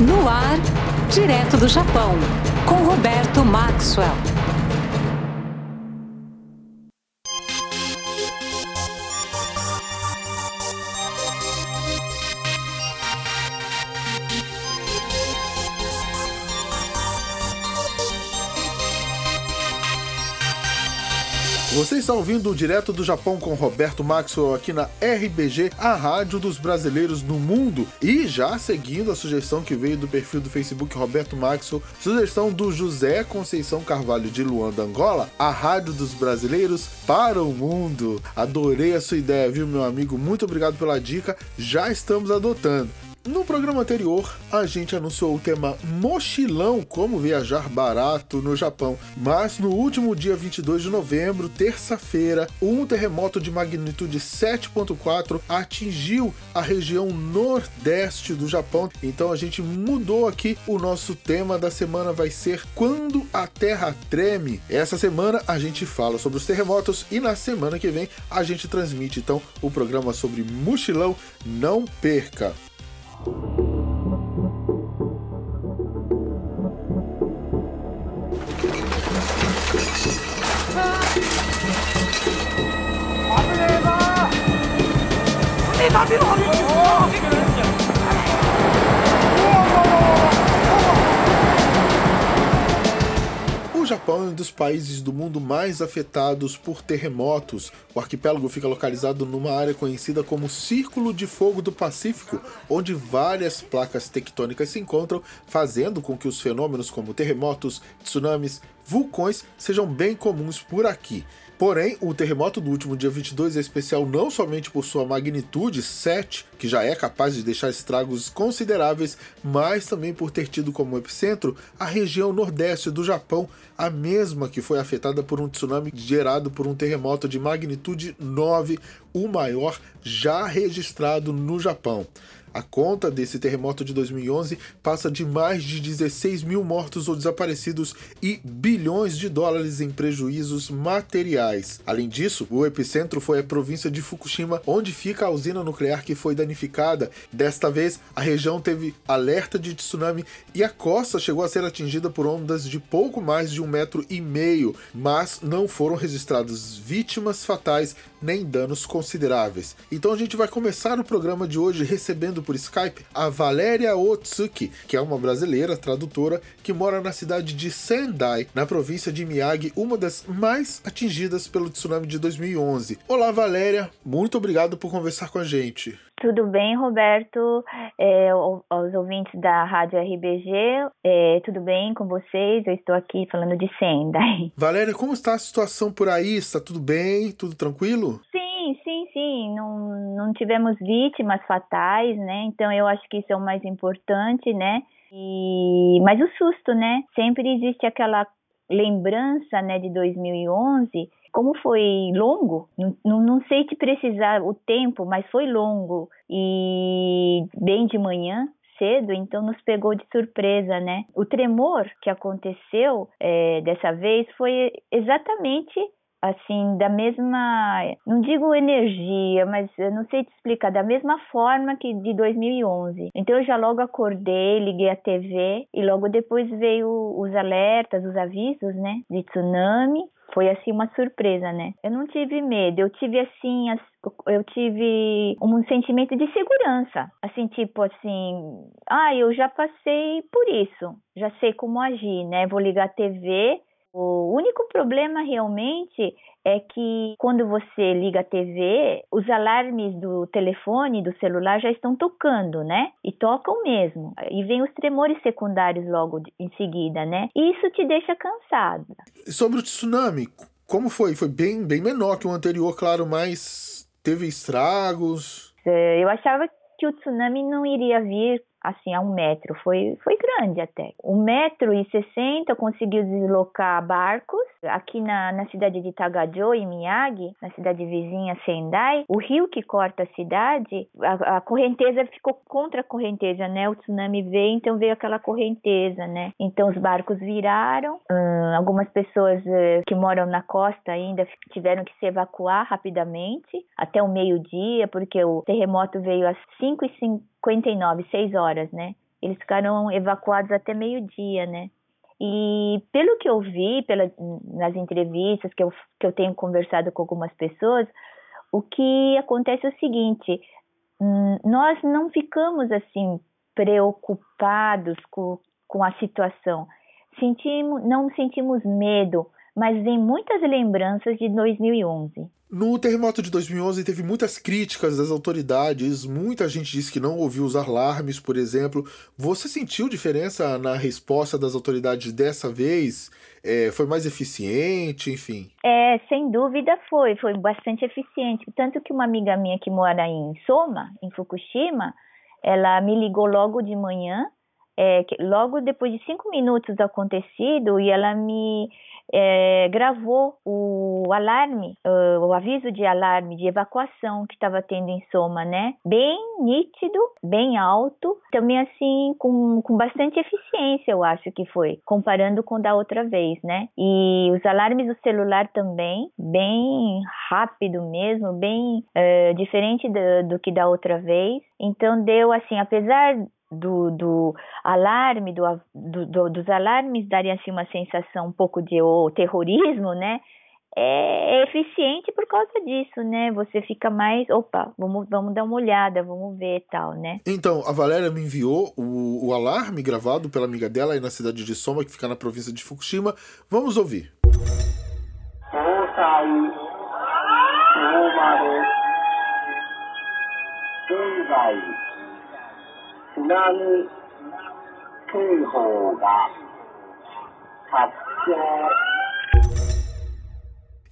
No ar, direto do Japão, com Roberto Maxwell. Você está ouvindo direto do Japão com Roberto Maxwell aqui na RBG, a rádio dos brasileiros no mundo. E já seguindo a sugestão que veio do perfil do Facebook Roberto Maxwell, sugestão do José Conceição Carvalho de Luanda, Angola, a rádio dos brasileiros para o mundo. Adorei a sua ideia, viu, meu amigo? Muito obrigado pela dica. Já estamos adotando. No programa anterior, a gente anunciou o tema mochilão, como viajar barato no Japão. Mas no último dia 22 de novembro, terça-feira, um terremoto de magnitude 7.4 atingiu a região nordeste do Japão. Então a gente mudou aqui o nosso tema da semana vai ser quando a terra treme. Essa semana a gente fala sobre os terremotos e na semana que vem a gente transmite então o programa sobre mochilão. Não perca. 嗯好的好的好的好的好的好的好 O Japão é um dos países do mundo mais afetados por terremotos. O arquipélago fica localizado numa área conhecida como Círculo de Fogo do Pacífico, onde várias placas tectônicas se encontram, fazendo com que os fenômenos como terremotos, tsunamis, vulcões sejam bem comuns por aqui. Porém, o terremoto do último dia 22 é especial não somente por sua magnitude 7, que já é capaz de deixar estragos consideráveis, mas também por ter tido como epicentro a região nordeste do Japão, a mesma que foi afetada por um tsunami gerado por um terremoto de magnitude 9, o maior já registrado no Japão. A conta desse terremoto de 2011 passa de mais de 16 mil mortos ou desaparecidos e bilhões de dólares em prejuízos materiais. Além disso, o epicentro foi a província de Fukushima, onde fica a usina nuclear que foi danificada. Desta vez, a região teve alerta de tsunami e a costa chegou a ser atingida por ondas de pouco mais de um metro e meio, mas não foram registradas vítimas fatais nem danos consideráveis. Então a gente vai começar o programa de hoje recebendo por Skype a Valéria Otsuki, que é uma brasileira tradutora que mora na cidade de Sendai, na província de Miyagi, uma das mais atingidas pelo tsunami de 2011. Olá, Valéria, muito obrigado por conversar com a gente. Tudo bem, Roberto? É, aos ouvintes da Rádio RBG, é, tudo bem com vocês? Eu estou aqui falando de Sendai. Valéria, como está a situação por aí? Está tudo bem? Tudo tranquilo? Sim, sim, sim. Não, não tivemos vítimas fatais, né? Então eu acho que isso é o mais importante, né? E, mas o susto, né? Sempre existe aquela lembrança, né, de 2011 como foi longo, não, não sei te precisar o tempo, mas foi longo e bem de manhã, cedo, então nos pegou de surpresa, né? O tremor que aconteceu é, dessa vez foi exatamente assim, da mesma, não digo energia, mas eu não sei te explicar, da mesma forma que de 2011. Então eu já logo acordei, liguei a TV e logo depois veio os alertas, os avisos, né, de tsunami foi assim uma surpresa, né? Eu não tive medo, eu tive assim, eu tive um sentimento de segurança, assim, tipo assim, ah, eu já passei por isso, já sei como agir, né? Vou ligar a TV. O único problema realmente é que quando você liga a TV, os alarmes do telefone, do celular já estão tocando, né? E tocam mesmo. E vem os tremores secundários logo em seguida, né? E isso te deixa cansada. Sobre o tsunami, como foi? Foi bem, bem menor que o anterior, claro, mas teve estragos. É, eu achava que o tsunami não iria vir assim, a um metro. Foi, foi grande até. Um metro e sessenta conseguiu deslocar barcos. Aqui na, na cidade de Tagajo, em Miyagi, na cidade vizinha Sendai, o rio que corta a cidade, a, a correnteza ficou contra a correnteza, né? O tsunami veio, então veio aquela correnteza, né? Então os barcos viraram. Hum, algumas pessoas uh, que moram na costa ainda tiveram que se evacuar rapidamente até o meio-dia, porque o terremoto veio às 5 e 5 59, 6 horas, né? Eles ficaram evacuados até meio-dia, né? E pelo que eu vi, pela, nas entrevistas que eu, que eu tenho conversado com algumas pessoas, o que acontece é o seguinte: hum, nós não ficamos assim preocupados com, com a situação. Sentimos, não sentimos medo, mas vem muitas lembranças de 2011. No terremoto de 2011 teve muitas críticas das autoridades, muita gente disse que não ouviu os alarmes, por exemplo. Você sentiu diferença na resposta das autoridades dessa vez? É, foi mais eficiente, enfim? É, sem dúvida foi, foi bastante eficiente. Tanto que uma amiga minha que mora em Soma, em Fukushima, ela me ligou logo de manhã, é, logo depois de cinco minutos do acontecido, e ela me é, gravou o alarme, o aviso de alarme de evacuação que estava tendo em Soma, né? Bem nítido, bem alto, também assim com, com bastante eficiência, eu acho que foi, comparando com da outra vez, né? E os alarmes do celular também, bem rápido mesmo, bem uh, diferente do, do que da outra vez. Então deu assim, apesar do, do alarme, do, do, dos alarmes darem assim uma sensação um pouco de oh, terrorismo, né? É, é, eficiente por causa disso, né? Você fica mais, opa, vamos, vamos dar uma olhada, vamos ver e tal, né? Então, a Valéria me enviou o, o alarme gravado pela amiga dela aí na cidade de Soma, que fica na província de Fukushima. Vamos ouvir. Música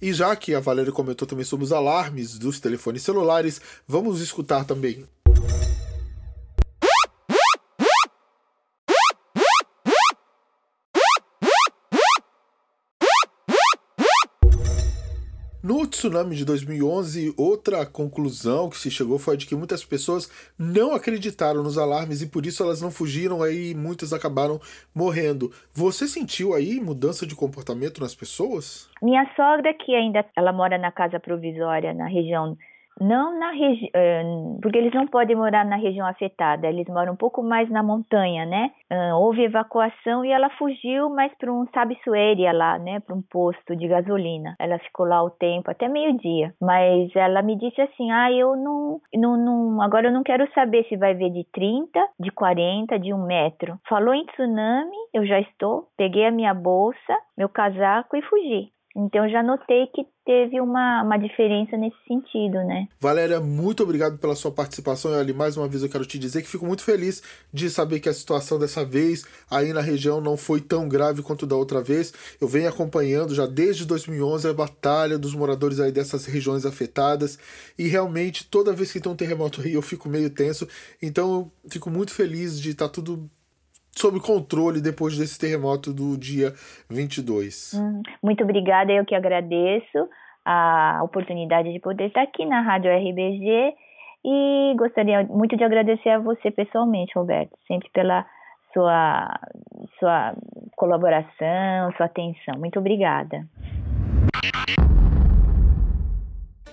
e já que a Valéria comentou também sobre os alarmes dos telefones celulares, vamos escutar também No tsunami de 2011, outra conclusão que se chegou foi de que muitas pessoas não acreditaram nos alarmes e por isso elas não fugiram aí e muitas acabaram morrendo. Você sentiu aí mudança de comportamento nas pessoas? Minha sogra, que ainda ela mora na casa provisória na região não na região, uh, porque eles não podem morar na região afetada, eles moram um pouco mais na montanha, né? Houve evacuação e ela fugiu mais para um Sabisueria lá, né? Para um posto de gasolina. Ela ficou lá o tempo, até meio-dia. Mas ela me disse assim: ah, eu não, não, não, agora eu não quero saber se vai ver de 30, de 40, de um metro. Falou em tsunami, eu já estou, peguei a minha bolsa, meu casaco e fugi. Então já notei que teve uma, uma diferença nesse sentido, né? Valéria, muito obrigado pela sua participação. E ali, mais uma vez, eu quero te dizer que fico muito feliz de saber que a situação dessa vez aí na região não foi tão grave quanto da outra vez. Eu venho acompanhando já desde 2011 a batalha dos moradores aí dessas regiões afetadas e realmente toda vez que tem um terremoto aí eu fico meio tenso. Então eu fico muito feliz de estar tá tudo sob controle depois desse terremoto do dia 22. Hum, muito obrigada, eu que agradeço a oportunidade de poder estar aqui na Rádio RBG e gostaria muito de agradecer a você pessoalmente, Roberto, sempre pela sua, sua colaboração, sua atenção. Muito obrigada.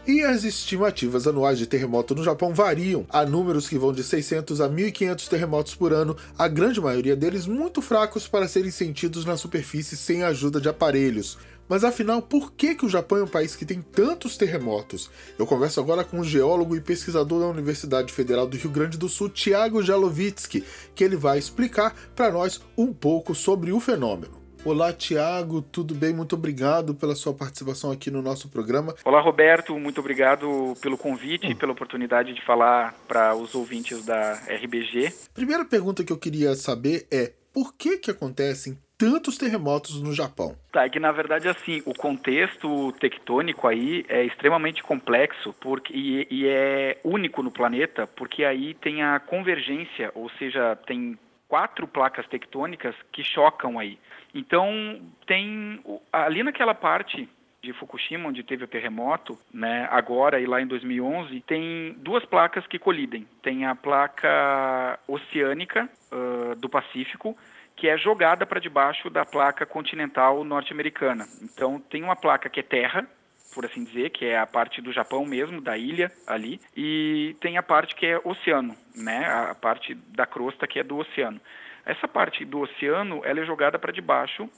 E as estimativas anuais de terremoto no Japão variam. Há números que vão de 600 a 1500 terremotos por ano, a grande maioria deles muito fracos para serem sentidos na superfície sem a ajuda de aparelhos. Mas afinal, por que, que o Japão é um país que tem tantos terremotos? Eu converso agora com o geólogo e pesquisador da Universidade Federal do Rio Grande do Sul, Tiago Jalovitsky, que ele vai explicar para nós um pouco sobre o fenômeno. Olá, Tiago, tudo bem? Muito obrigado pela sua participação aqui no nosso programa. Olá, Roberto, muito obrigado pelo convite e pela oportunidade de falar para os ouvintes da RBG. Primeira pergunta que eu queria saber é: por que que acontecem tantos terremotos no Japão? Tá, é que na verdade assim, o contexto tectônico aí é extremamente complexo porque, e, e é único no planeta, porque aí tem a convergência, ou seja, tem quatro placas tectônicas que chocam aí. Então, tem ali naquela parte de Fukushima, onde teve o terremoto, né, agora e lá em 2011, tem duas placas que colidem. Tem a placa oceânica uh, do Pacífico, que é jogada para debaixo da placa continental norte-americana. Então, tem uma placa que é terra, por assim dizer, que é a parte do Japão mesmo, da ilha ali, e tem a parte que é oceano, né, a parte da crosta que é do oceano. Essa parte do oceano, ela é jogada para debaixo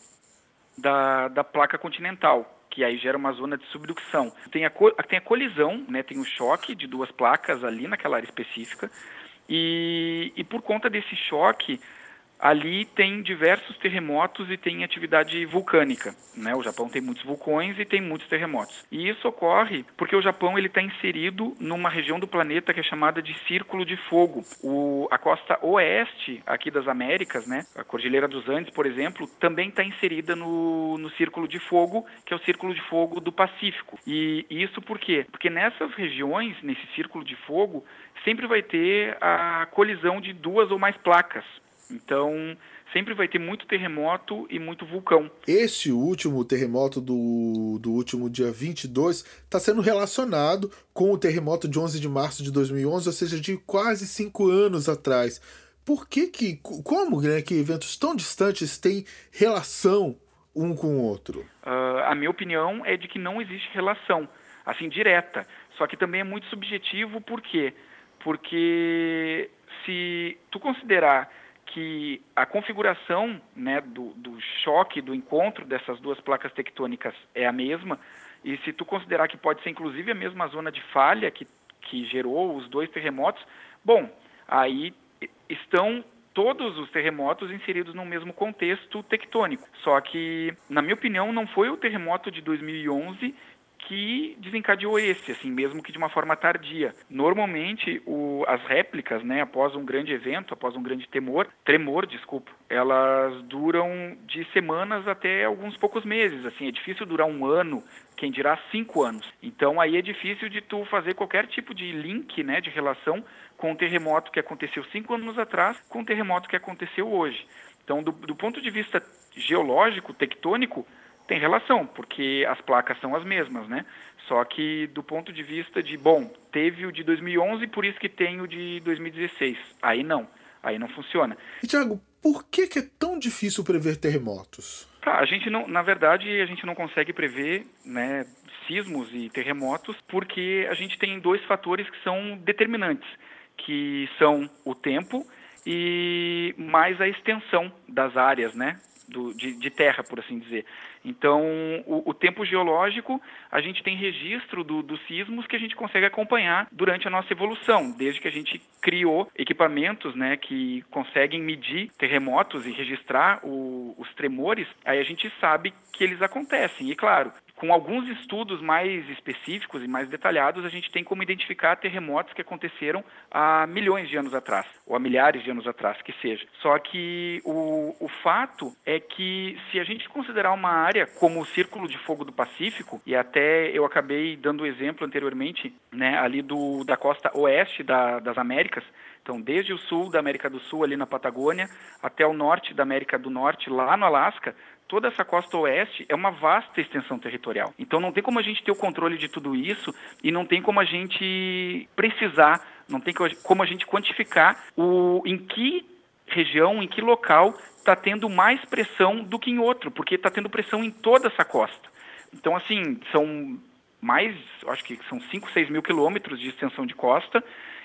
da, da placa continental, que aí gera uma zona de subducção. Tem a, tem a colisão, né, tem o choque de duas placas ali naquela área específica, e, e por conta desse choque, ali tem diversos terremotos e tem atividade vulcânica. Né? O Japão tem muitos vulcões e tem muitos terremotos. E isso ocorre porque o Japão ele está inserido numa região do planeta que é chamada de Círculo de Fogo. O, a costa oeste aqui das Américas, né? a Cordilheira dos Andes, por exemplo, também está inserida no, no Círculo de Fogo, que é o Círculo de Fogo do Pacífico. E, e isso por quê? Porque nessas regiões, nesse Círculo de Fogo, sempre vai ter a colisão de duas ou mais placas. Então, sempre vai ter muito terremoto e muito vulcão. Esse último terremoto do, do último dia 22 está sendo relacionado com o terremoto de 11 de março de 2011, ou seja, de quase cinco anos atrás. Por que que, como né, que eventos tão distantes têm relação um com o outro? Uh, a minha opinião é de que não existe relação, assim, direta. Só que também é muito subjetivo, por quê? Porque se tu considerar que a configuração né, do, do, choque, do encontro dessas duas placas tectônicas é a mesma, e se tu considerar que pode ser inclusive a mesma zona de falha que, que gerou os dois terremotos, bom, aí estão todos os terremotos inseridos no mesmo contexto tectônico. Só que, na minha opinião, não foi o terremoto de 2011 que desencadeou esse, assim, mesmo que de uma forma tardia. Normalmente, o, as réplicas, né, após um grande evento, após um grande temor, tremor, desculpa, elas duram de semanas até alguns poucos meses, assim, é difícil durar um ano, quem dirá cinco anos. Então, aí é difícil de tu fazer qualquer tipo de link, né, de relação com o terremoto que aconteceu cinco anos atrás com o terremoto que aconteceu hoje. Então, do, do ponto de vista geológico, tectônico, tem relação, porque as placas são as mesmas, né? Só que do ponto de vista de, bom, teve o de 2011, por isso que tem o de 2016. Aí não, aí não funciona. E Tiago, por que, que, é tão difícil prever terremotos? Tá, a gente não, na verdade, a gente não consegue prever, né, sismos e terremotos, porque a gente tem dois fatores que são determinantes, que são o tempo e mais a extensão das áreas, né? Do, de, de, terra, por assim dizer. Então, o, o tempo geológico, a gente tem registro do, dos sismos que a gente consegue acompanhar durante a nossa evolução, desde que a gente criou equipamentos né, que conseguem medir terremotos e registrar o, os tremores, aí a gente sabe que eles acontecem. E, claro, com alguns estudos mais específicos e mais detalhados, a gente tem como identificar terremotos que aconteceram há milhões de anos atrás, ou há milhares de anos atrás, que seja. Só que o, o fato é que, se a gente considerar uma área como o Círculo de Fogo do Pacífico, e até eu acabei dando o exemplo anteriormente, né, ali do, da costa oeste da, das Américas, então, desde o sul da América do Sul, ali na Patagônia, até o norte da América do Norte, lá no Alasca, toda essa costa oeste é uma vasta extensão territorial. Então não tem como a gente ter o controle de tudo isso e não tem como a gente precisar, não tem como a gente quantificar o em que região, em que local está tendo mais pressão do que em outro, porque está tendo pressão em toda essa costa. Então, assim, são mais, acho que são 5, 6 mil quilômetros de extensão de costa,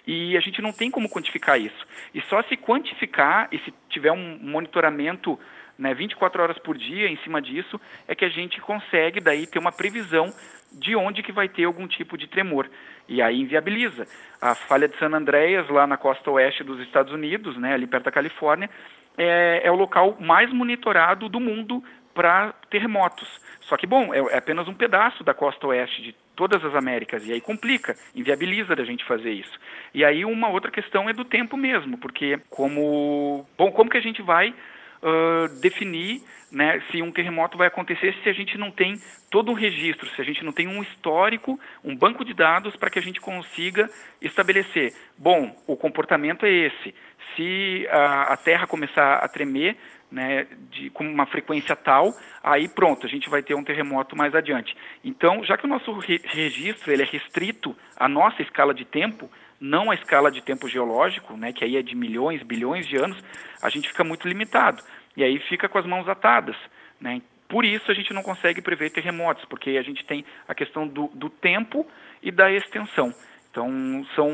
e a gente não tem como quantificar isso. E só se quantificar e se tiver um monitoramento né, 24 horas por dia em cima disso, é que a gente consegue daí ter uma previsão de onde que vai ter algum tipo de tremor. E aí inviabiliza. A falha de San Andreas, lá na costa oeste dos Estados Unidos, né, ali perto da Califórnia, é, é o local mais monitorado do mundo para terremotos. Só que, bom, é, é, apenas um pedaço da costa oeste de todas as Américas, e aí complica, inviabiliza da gente fazer isso. E aí uma outra questão é do tempo mesmo, porque como, bom, como que a gente vai uh, definir né, se um terremoto vai acontecer se a gente não tem todo um registro, se a gente não tem um histórico, um banco de dados para que a gente consiga estabelecer. Bom, o comportamento é esse. Se a, a Terra começar a tremer né, de, com uma frequência tal, aí pronto, a gente vai ter um terremoto mais adiante. Então, já que o nosso re registro ele é restrito à nossa escala de tempo, não a escala de tempo geológico, né, que aí é de milhões, bilhões de anos, a gente fica muito limitado. E aí fica com as mãos atadas. Né? Por isso a gente não consegue prever terremotos, porque a gente tem a questão do, do tempo e da extensão. Então, são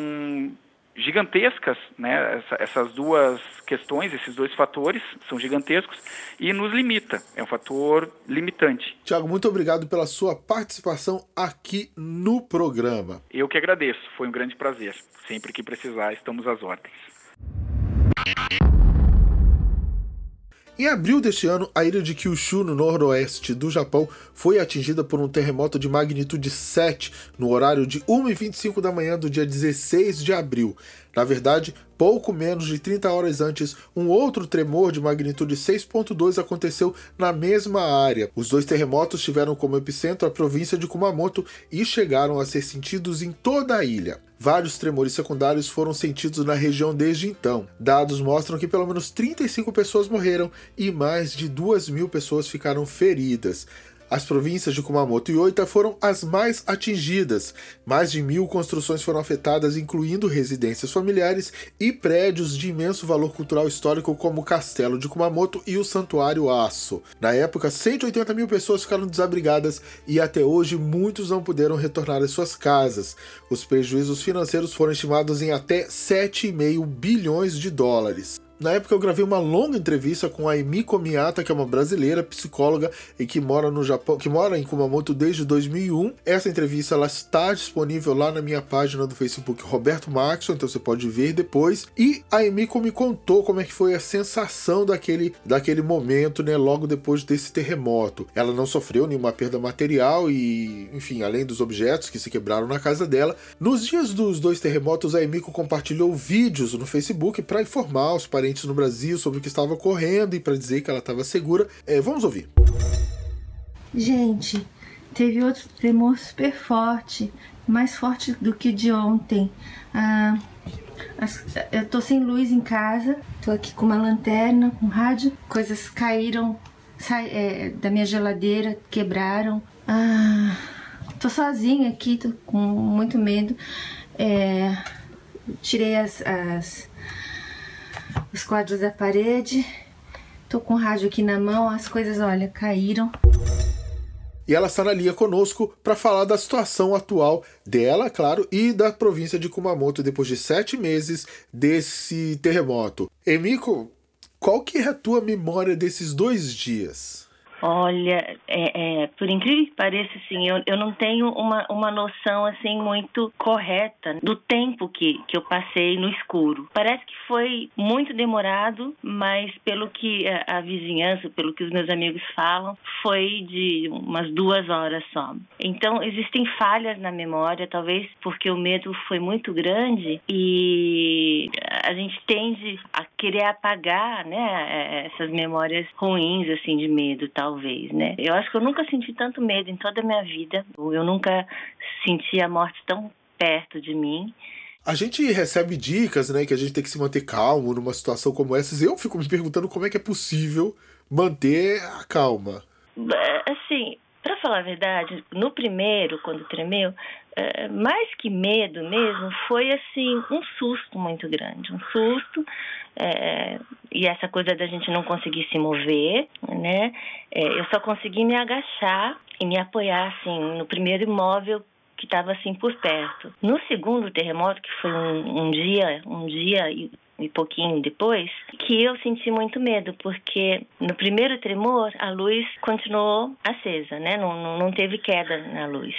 gigantescas, né? Essa, essas duas questões, esses dois fatores são gigantescos e nos limita. É um fator limitante. Tiago, muito obrigado pela sua participação aqui no programa. Eu que agradeço. Foi um grande prazer. Sempre que precisar, estamos às ordens. Em abril deste ano, a ilha de Kyushu, no noroeste do Japão, foi atingida por um terremoto de magnitude 7 no horário de 1h25 da manhã do dia 16 de abril. Na verdade, pouco menos de 30 horas antes, um outro tremor de magnitude 6.2 aconteceu na mesma área. Os dois terremotos tiveram como epicentro a província de Kumamoto e chegaram a ser sentidos em toda a ilha. Vários tremores secundários foram sentidos na região desde então. Dados mostram que pelo menos 35 pessoas morreram e mais de 2 mil pessoas ficaram feridas. As províncias de Kumamoto e Oita foram as mais atingidas. Mais de mil construções foram afetadas, incluindo residências familiares e prédios de imenso valor cultural histórico, como o Castelo de Kumamoto e o Santuário Aço. Na época, 180 mil pessoas ficaram desabrigadas e até hoje muitos não puderam retornar às suas casas. Os prejuízos financeiros foram estimados em até 7,5 bilhões de dólares. Na época eu gravei uma longa entrevista com a Emiko Miyata, que é uma brasileira psicóloga e que mora no Japão, que mora em Kumamoto desde 2001. Essa entrevista ela está disponível lá na minha página do Facebook Roberto Maxon, então você pode ver depois. E a Emiko me contou como é que foi a sensação daquele, daquele momento, né, logo depois desse terremoto. Ela não sofreu nenhuma perda material e, enfim, além dos objetos que se quebraram na casa dela. Nos dias dos dois terremotos, a Emiko compartilhou vídeos no Facebook para informar os parentes no Brasil sobre o que estava ocorrendo e para dizer que ela estava segura. É, vamos ouvir. Gente, teve outro tremor super forte, mais forte do que de ontem. Ah, eu tô sem luz em casa, tô aqui com uma lanterna, com rádio, coisas caíram é, da minha geladeira, quebraram. Ah, tô sozinha aqui, tô com muito medo. É, tirei as, as os quadros da parede. Tô com o rádio aqui na mão, as coisas, olha, caíram. E ela está na linha conosco para falar da situação atual dela, claro, e da província de Kumamoto depois de sete meses desse terremoto. Emiko, qual que é a tua memória desses dois dias? Olha, é, é, por incrível que pareça, assim, eu, eu não tenho uma, uma noção assim muito correta do tempo que, que eu passei no escuro. Parece que foi muito demorado, mas pelo que a, a vizinhança, pelo que os meus amigos falam, foi de umas duas horas só. Então, existem falhas na memória, talvez porque o medo foi muito grande e a gente tende a querer apagar, né, é, essas memórias ruins, assim, de medo, tal talvez, né? Eu acho que eu nunca senti tanto medo em toda a minha vida. Eu nunca senti a morte tão perto de mim. A gente recebe dicas, né, que a gente tem que se manter calmo numa situação como essa. Eu fico me perguntando como é que é possível manter a calma. É, assim, para falar a verdade, no primeiro, quando tremeu, é, mais que medo mesmo, foi assim um susto muito grande, um susto é, e essa coisa da gente não conseguir se mover, né? É, eu só consegui me agachar e me apoiar assim no primeiro imóvel que estava assim por perto. No segundo terremoto, que foi um, um dia, um dia e, e pouquinho depois, que eu senti muito medo, porque no primeiro tremor a luz continuou acesa, né? Não, não, não teve queda na luz.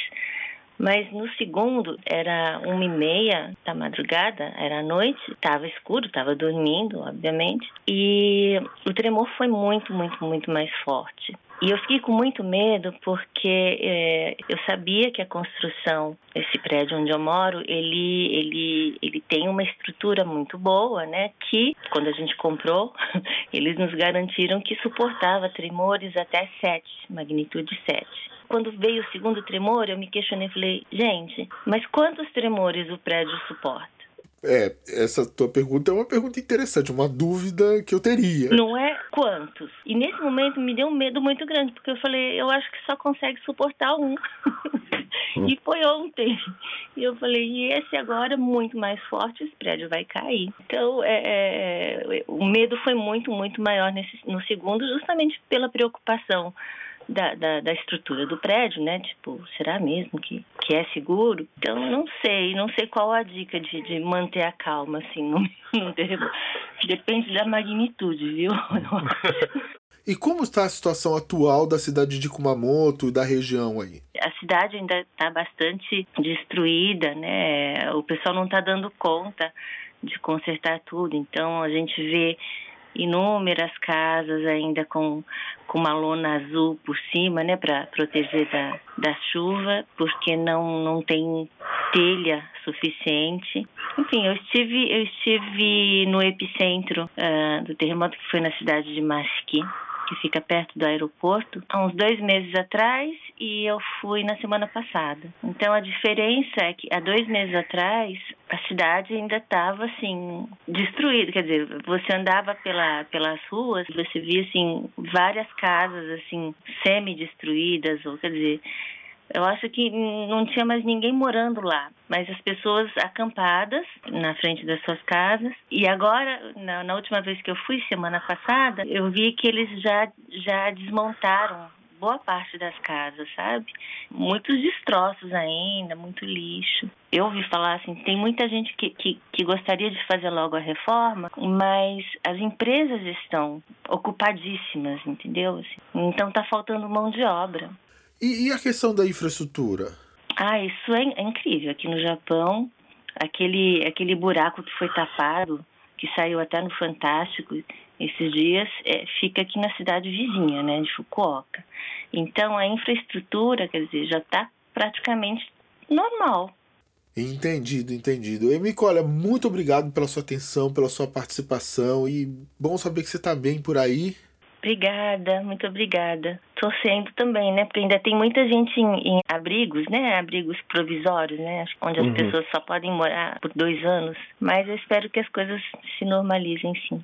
Mas no segundo, era uma e meia da madrugada, era a noite, estava escuro, estava dormindo, obviamente, e o tremor foi muito, muito, muito mais forte. E eu fiquei com muito medo porque é, eu sabia que a construção, esse prédio onde eu moro, ele, ele, ele tem uma estrutura muito boa, né? Que quando a gente comprou, eles nos garantiram que suportava tremores até 7, magnitude 7. Quando veio o segundo tremor, eu me questionei e falei, gente, mas quantos tremores o prédio suporta? É, essa tua pergunta é uma pergunta interessante, uma dúvida que eu teria. Não é quantos. E nesse momento me deu um medo muito grande, porque eu falei, eu acho que só consegue suportar um. e foi ontem. E eu falei, e esse agora é muito mais forte, esse prédio vai cair. Então, é, é, o medo foi muito, muito maior nesse, no segundo, justamente pela preocupação da, da, da, estrutura do prédio, né? Tipo, será mesmo que, que é seguro? Então, não sei, não sei qual a dica de, de manter a calma, assim, no, no. Depende da magnitude, viu? E como está a situação atual da cidade de Kumamoto e da região aí? A cidade ainda está bastante destruída, né? O pessoal não está dando conta de consertar tudo. Então a gente vê inúmeras casas ainda com, com uma lona azul por cima, né, para proteger da, da chuva, porque não, não tem telha suficiente. Enfim, eu estive, eu estive no epicentro uh, do terremoto, que foi na cidade de Masqui, que fica perto do aeroporto, há uns dois meses atrás e eu fui na semana passada. Então a diferença é que há dois meses atrás cidade ainda estava assim destruída, quer dizer, você andava pela, pelas ruas, você via assim várias casas assim semi-destruídas, ou quer dizer, eu acho que não tinha mais ninguém morando lá, mas as pessoas acampadas na frente das suas casas. E agora, na, na última vez que eu fui, semana passada, eu vi que eles já, já desmontaram boa parte das casas, sabe? Muitos destroços ainda, muito lixo. Eu ouvi falar assim, tem muita gente que, que, que, gostaria de fazer logo a reforma, mas as empresas estão ocupadíssimas, entendeu? Assim, então tá faltando mão de obra. E, e a questão da infraestrutura? Ah, isso é, é incrível. Aqui no Japão, aquele, aquele buraco que foi tapado, que saiu até no Fantástico esses dias, é, fica aqui na cidade vizinha, né, de Fukuoka. Então, a infraestrutura, quer dizer, já está praticamente normal. Entendido, entendido. Emiko, olha, muito obrigado pela sua atenção, pela sua participação e bom saber que você está bem por aí. Obrigada, muito obrigada. Torcendo também, né? Porque ainda tem muita gente em, em abrigos, né? Abrigos provisórios, né? Onde as uhum. pessoas só podem morar por dois anos. Mas eu espero que as coisas se normalizem, sim.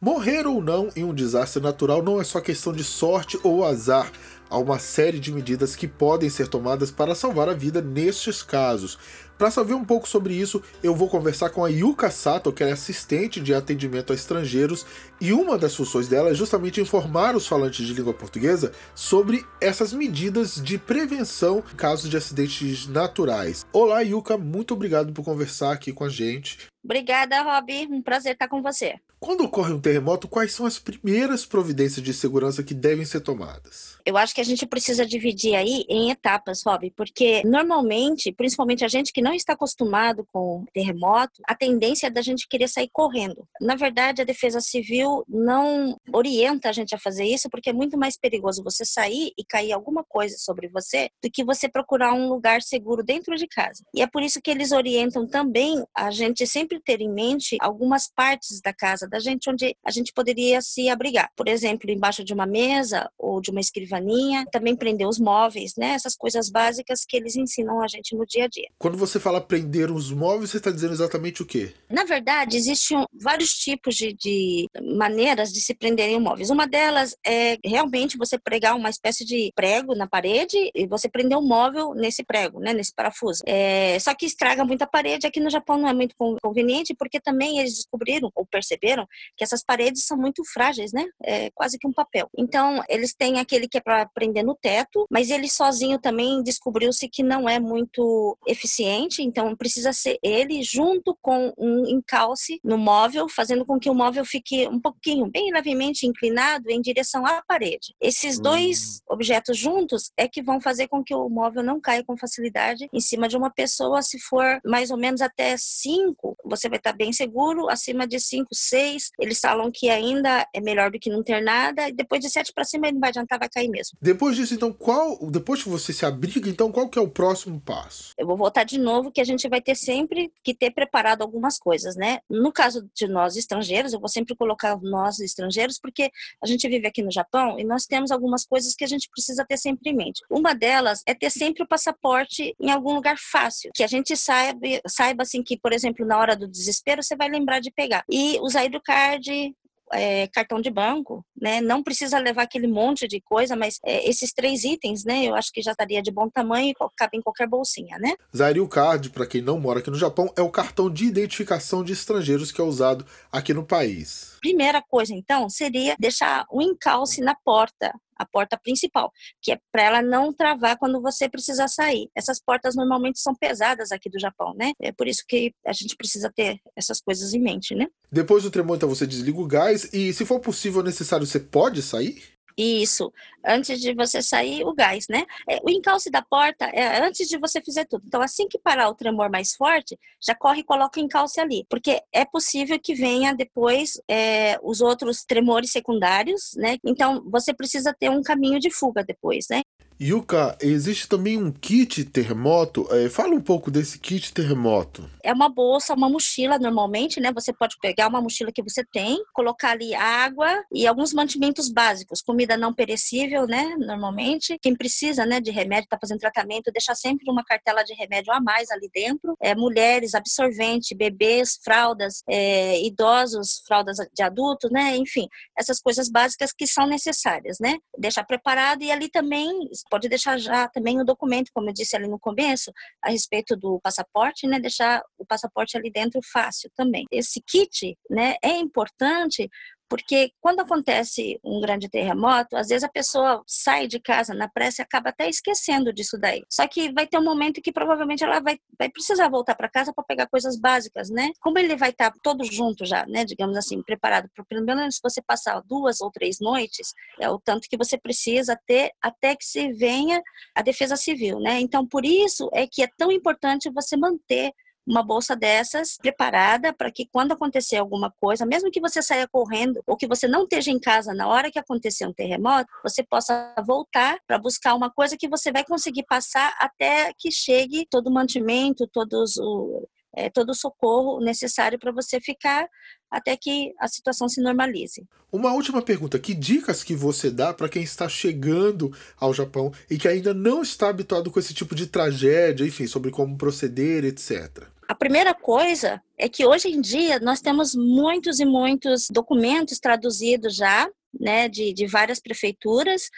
Morrer ou não em um desastre natural não é só questão de sorte ou azar. Há uma série de medidas que podem ser tomadas para salvar a vida nestes casos. Para saber um pouco sobre isso, eu vou conversar com a Yuka Sato, que é assistente de atendimento a estrangeiros, e uma das funções dela é justamente informar os falantes de língua portuguesa sobre essas medidas de prevenção em casos de acidentes naturais. Olá, Yuka, muito obrigado por conversar aqui com a gente. Obrigada, Rob. Um prazer estar com você. Quando ocorre um terremoto, quais são as primeiras providências de segurança que devem ser tomadas? Eu acho que a gente precisa dividir aí em etapas, Rob, porque normalmente, principalmente a gente que não está acostumado com terremoto, a tendência é da gente querer sair correndo. Na verdade, a Defesa Civil não orienta a gente a fazer isso, porque é muito mais perigoso você sair e cair alguma coisa sobre você do que você procurar um lugar seguro dentro de casa. E é por isso que eles orientam também a gente sempre ter em mente algumas partes da casa da gente onde a gente poderia se abrigar. Por exemplo, embaixo de uma mesa ou de uma escrivaninha, também prender os móveis, né? Essas coisas básicas que eles ensinam a gente no dia a dia. Quando você fala prender os móveis, você está dizendo exatamente o quê? Na verdade, existem vários tipos de, de maneiras de se prenderem móveis. Uma delas é realmente você pregar uma espécie de prego na parede e você prender o um móvel nesse prego, né? Nesse parafuso. É, só que estraga muita parede. Aqui no Japão não é muito conveniente porque também eles descobriram ou perceberam perceberam que essas paredes são muito frágeis, né? É quase que um papel. Então, eles têm aquele que é para prender no teto, mas ele sozinho também descobriu-se que não é muito eficiente, então precisa ser ele junto com um encalce no móvel, fazendo com que o móvel fique um pouquinho, bem levemente inclinado em direção à parede. Esses dois hum. objetos juntos é que vão fazer com que o móvel não caia com facilidade em cima de uma pessoa. Se for mais ou menos até cinco. você vai estar bem seguro, acima de 5, 6 eles falam que ainda é melhor do que não ter nada. E depois de sete para cima, ele não vai adiantar, vai cair mesmo. Depois disso, então, qual. Depois que você se abriga, então, qual que é o próximo passo? Eu vou voltar de novo, que a gente vai ter sempre que ter preparado algumas coisas, né? No caso de nós estrangeiros, eu vou sempre colocar nós estrangeiros, porque a gente vive aqui no Japão e nós temos algumas coisas que a gente precisa ter sempre em mente. Uma delas é ter sempre o passaporte em algum lugar fácil, que a gente saiba, saiba assim que, por exemplo, na hora do desespero, você vai lembrar de pegar. E usar o card é, cartão de banco, né? Não precisa levar aquele monte de coisa, mas é, esses três itens, né? Eu acho que já estaria de bom tamanho e cabe em qualquer bolsinha, né? Zairil Card, para quem não mora aqui no Japão, é o cartão de identificação de estrangeiros que é usado aqui no país. Primeira coisa, então, seria deixar o encalce na porta a porta principal, que é para ela não travar quando você precisar sair. Essas portas normalmente são pesadas aqui do Japão, né? É por isso que a gente precisa ter essas coisas em mente, né? Depois do tremor, então você desliga o gás e, se for possível necessário, você pode sair? Isso, antes de você sair, o gás, né? É, o encalce da porta é antes de você fazer tudo. Então, assim que parar o tremor mais forte, já corre e coloca o encalce ali, porque é possível que venha depois é, os outros tremores secundários, né? Então, você precisa ter um caminho de fuga depois, né? Yuka, existe também um kit terremoto. É, fala um pouco desse kit terremoto. É uma bolsa, uma mochila normalmente, né? Você pode pegar uma mochila que você tem, colocar ali água e alguns mantimentos básicos, comida não perecível, né? Normalmente, quem precisa, né, de remédio, está fazendo tratamento, deixar sempre uma cartela de remédio a mais ali dentro. É, mulheres, absorvente, bebês, fraldas, é, idosos, fraldas de adultos, né? Enfim, essas coisas básicas que são necessárias, né? Deixar preparado e ali também pode deixar já também o documento, como eu disse ali no começo, a respeito do passaporte, né? Deixar o passaporte ali dentro fácil também. Esse kit, né, é importante porque quando acontece um grande terremoto, às vezes a pessoa sai de casa na pressa e acaba até esquecendo disso daí. Só que vai ter um momento que provavelmente ela vai, vai precisar voltar para casa para pegar coisas básicas, né? Como ele vai estar tá todo junto já, né? Digamos assim, preparado para pelo menos você passar duas ou três noites, é o tanto que você precisa ter até que se venha a defesa civil, né? Então, por isso é que é tão importante você manter uma bolsa dessas preparada para que quando acontecer alguma coisa, mesmo que você saia correndo ou que você não esteja em casa na hora que acontecer um terremoto, você possa voltar para buscar uma coisa que você vai conseguir passar até que chegue todo o mantimento, todos o, é, todo o socorro necessário para você ficar até que a situação se normalize. Uma última pergunta: que dicas que você dá para quem está chegando ao Japão e que ainda não está habituado com esse tipo de tragédia, enfim, sobre como proceder, etc. A primeira coisa é que hoje em dia nós temos muitos e muitos documentos traduzidos já, né, de, de várias prefeituras,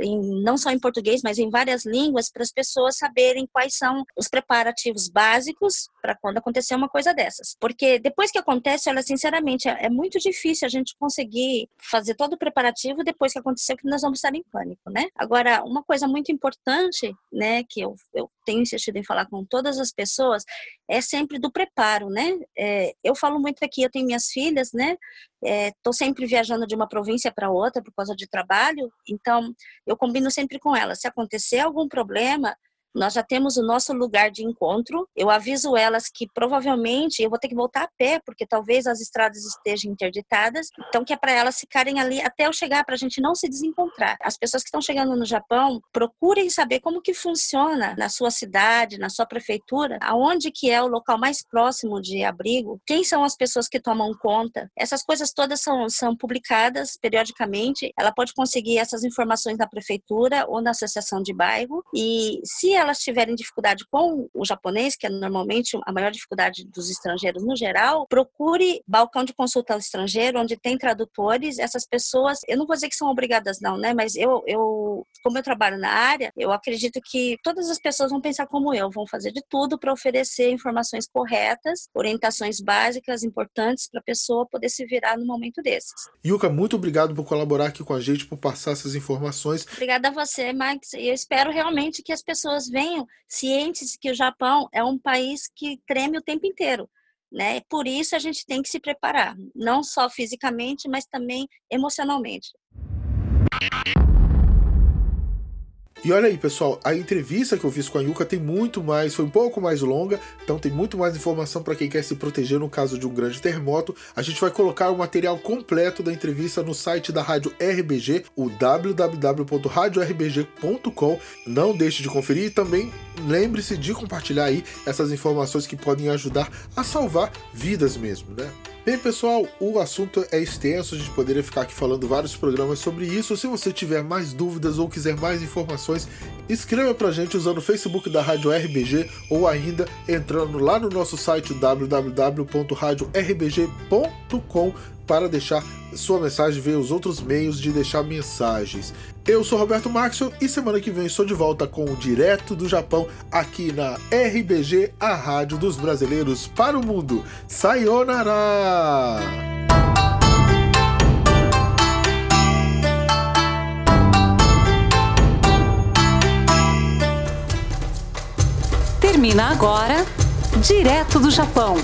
em, não só em português, mas em várias línguas, para as pessoas saberem quais são os preparativos básicos para quando acontecer uma coisa dessas. Porque depois que acontece, olha, sinceramente, é, é, muito difícil a gente conseguir fazer todo o preparativo depois que aconteceu, que nós vamos estar em pânico, né? Agora, uma coisa muito importante, né, que eu, eu tenho insistido em falar com todas as pessoas, é sempre do preparo, né? É, eu falo muito aqui, eu tenho minhas filhas, né? Estou é, sempre viajando de uma província para outra por causa de trabalho, então eu combino sempre com elas. Se acontecer algum problema, nós já temos o nosso lugar de encontro. Eu aviso elas que provavelmente eu vou ter que voltar a pé, porque talvez as estradas estejam interditadas. Então, que é para elas ficarem ali até eu chegar, para a gente não se desencontrar. As pessoas que estão chegando no Japão, procurem saber como que funciona na sua cidade, na sua prefeitura, aonde que é o local mais próximo de abrigo, quem são as pessoas que tomam conta. Essas coisas todas são, são publicadas periodicamente. Ela pode conseguir essas informações na prefeitura ou na associação de bairro. E se elas tiverem dificuldade com o japonês, que é normalmente a maior dificuldade dos estrangeiros no geral, procure balcão de consulta ao estrangeiro, onde tem tradutores. Essas pessoas, eu não vou dizer que são obrigadas, não, né? Mas eu, eu como eu trabalho na área, eu acredito que todas as pessoas vão pensar como eu, vão fazer de tudo para oferecer informações corretas, orientações básicas importantes para a pessoa poder se virar no momento desses. Yuka, muito obrigado por colaborar aqui com a gente, por passar essas informações. Obrigada a você, Max. E eu espero realmente que as pessoas venham cientes que o Japão é um país que treme o tempo inteiro. Né? Por isso a gente tem que se preparar, não só fisicamente, mas também emocionalmente. E olha aí, pessoal, a entrevista que eu fiz com a Yuka tem muito mais, foi um pouco mais longa, então tem muito mais informação para quem quer se proteger no caso de um grande terremoto. A gente vai colocar o material completo da entrevista no site da Rádio RBG, o www.radiorbg.com. Não deixe de conferir e também lembre-se de compartilhar aí essas informações que podem ajudar a salvar vidas mesmo, né? Bem, pessoal, o assunto é extenso, a gente poderia ficar aqui falando vários programas sobre isso. Se você tiver mais dúvidas ou quiser mais informações, escreva pra gente usando o Facebook da Rádio RBG ou ainda entrando lá no nosso site www.radiorbg.com para deixar sua mensagem, ver os outros meios de deixar mensagens. Eu sou Roberto Maxwell e semana que vem estou de volta com o Direto do Japão aqui na RBG, a rádio dos brasileiros para o mundo. Sayonara! Termina agora Direto do Japão